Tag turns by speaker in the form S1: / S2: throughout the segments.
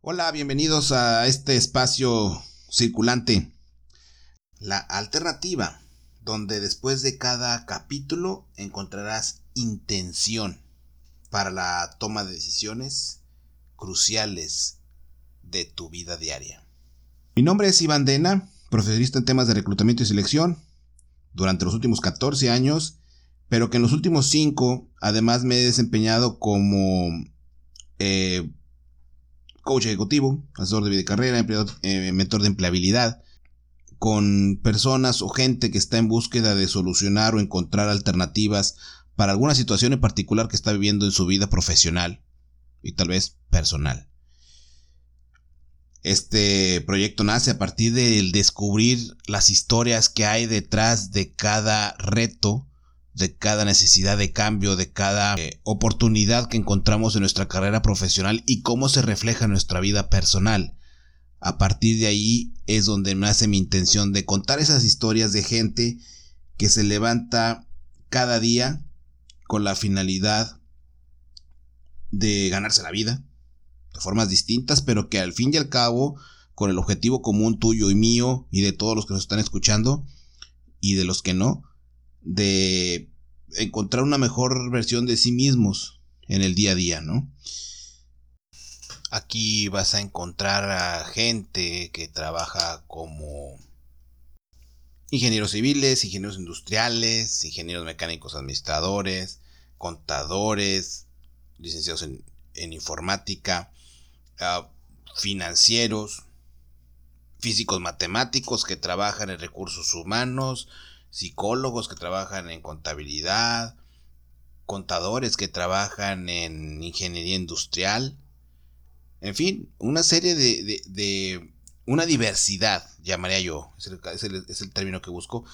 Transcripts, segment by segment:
S1: Hola, bienvenidos a este espacio circulante. La alternativa, donde después de cada capítulo encontrarás intención para la toma de decisiones cruciales de tu vida diaria. Mi nombre es Iván Dena, profesionista en temas de reclutamiento y selección. Durante los últimos 14 años pero que en los últimos cinco, además me he desempeñado como eh, coach ejecutivo, asesor de vida y carrera, eh, mentor de empleabilidad, con personas o gente que está en búsqueda de solucionar o encontrar alternativas para alguna situación en particular que está viviendo en su vida profesional y tal vez personal. Este proyecto nace a partir del descubrir las historias que hay detrás de cada reto de cada necesidad de cambio, de cada eh, oportunidad que encontramos en nuestra carrera profesional y cómo se refleja en nuestra vida personal. A partir de ahí es donde nace mi intención de contar esas historias de gente que se levanta cada día con la finalidad de ganarse la vida de formas distintas, pero que al fin y al cabo, con el objetivo común tuyo y mío y de todos los que nos están escuchando y de los que no, de encontrar una mejor versión de sí mismos en el día a día, ¿no? Aquí vas a encontrar a gente que trabaja como ingenieros civiles, ingenieros industriales, ingenieros mecánicos administradores, contadores, licenciados en, informática, ah, financieros, físicos matemáticos que trabajan en recursos humanos, psicólogos que trabajan en contabilidad, contadores que trabajan en ingeniería industrial, en fin, una serie de, una diversidad, llamaría yo, es el, término que busco,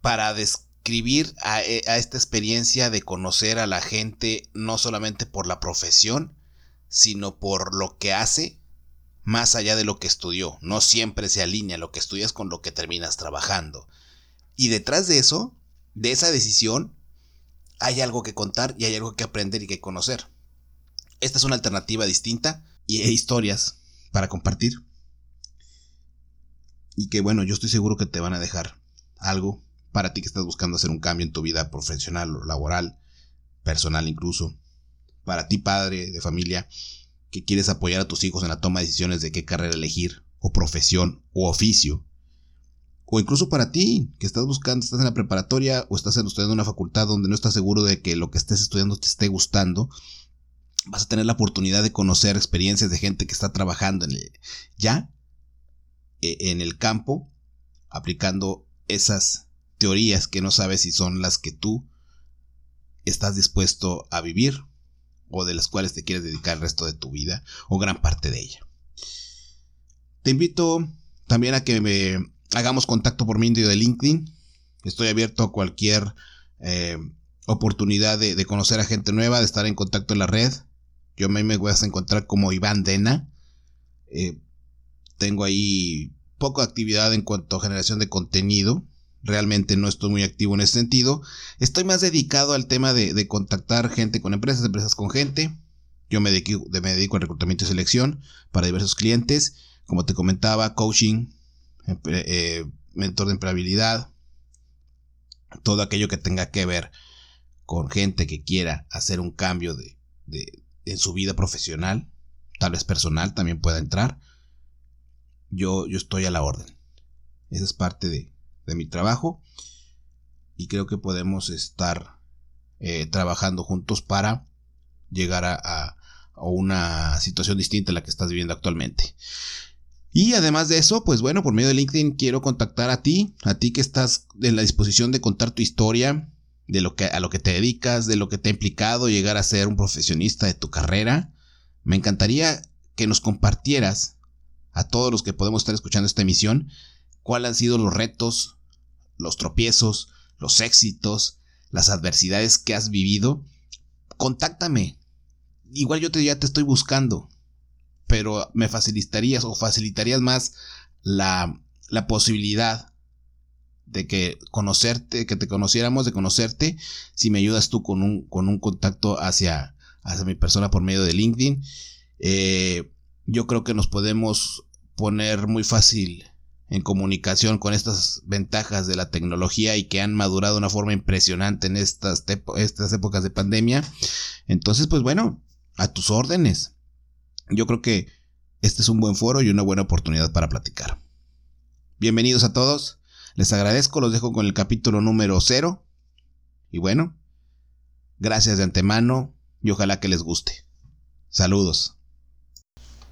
S1: para describir a, a esta experiencia de conocer a la gente no solamente por la profesión, sino por lo que hace más allá de lo que estudió. No siempre se alinea lo que estudias con lo que terminas trabajando. Y detrás de eso, de esa decisión, hay algo que contar y hay algo que aprender y que conocer. Esta es una alternativa distinta y hay historias para compartir. Y que bueno, yo estoy seguro que te van a dejar algo para ti que estás buscando hacer un cambio en tu vida profesional o laboral, personal incluso. Para ti padre de familia que quieres apoyar a tus hijos en la toma de decisiones de qué carrera elegir, o profesión, o oficio o incluso para ti, que estás buscando, estás en la preparatoria o estás estudiando en una facultad donde no estás seguro de que lo que estés estudiando te esté gustando, vas a tener la oportunidad de conocer experiencias de gente que está trabajando ya e, en el campo, aplicando esas teorías que no sabes si son las que tú estás dispuesto a vivir o de las cuales te quieres dedicar el resto de tu vida o gran parte de ella. Te invito también a que me hagamos contacto por medio de LinkedIn. Estoy abierto a cualquier eh, oportunidad de, conocer a gente nueva, de estar en contacto en la red. Yo me voy a encontrar como Iván Dena. Eh, tengo ahí poca actividad en cuanto a generación de contenido. Realmente no estoy muy activo en ese sentido. Estoy más dedicado al tema de, contactar gente con empresas, empresas con gente. Yo me dedico, me dedico al reclutamiento y selección para diversos clientes. Como te comentaba, coaching, eh, mentor de empleabilidad, todo aquello que tenga que ver con gente que quiera hacer un cambio de, en su vida profesional, tal vez personal también pueda entrar, yo, yo estoy a la orden. Esa es parte de, mi trabajo y creo que podemos estar eh, trabajando juntos para llegar a, a, una situación distinta a la que estás viviendo actualmente. Y además de eso, pues bueno, por medio de LinkedIn quiero contactar a ti, a ti que estás en la disposición de contar tu historia, de lo que a lo que te dedicas, de lo que te ha implicado llegar a ser un profesionista de tu carrera. Me encantaría que nos compartieras a todos los que podemos estar escuchando esta emisión cuáles han sido los retos, los tropiezos, los éxitos, las adversidades que has vivido. Contáctame. Igual yo te, ya te estoy buscando pero me facilitarías o facilitarías más la, la posibilidad de que conocerte, que te conociéramos, de conocerte, si me ayudas tú con un, con un contacto hacia, hacia mi persona por medio de LinkedIn. Eh, yo creo que nos podemos poner muy fácil en comunicación con estas ventajas de la tecnología y que han madurado de una forma impresionante en estas, estas épocas de pandemia. Entonces, pues bueno, a tus órdenes. Yo creo que este es un buen foro y una buena oportunidad para platicar. Bienvenidos a todos. Les agradezco, los dejo con el capítulo número 0. Y bueno, gracias de antemano y ojalá que les guste. Saludos.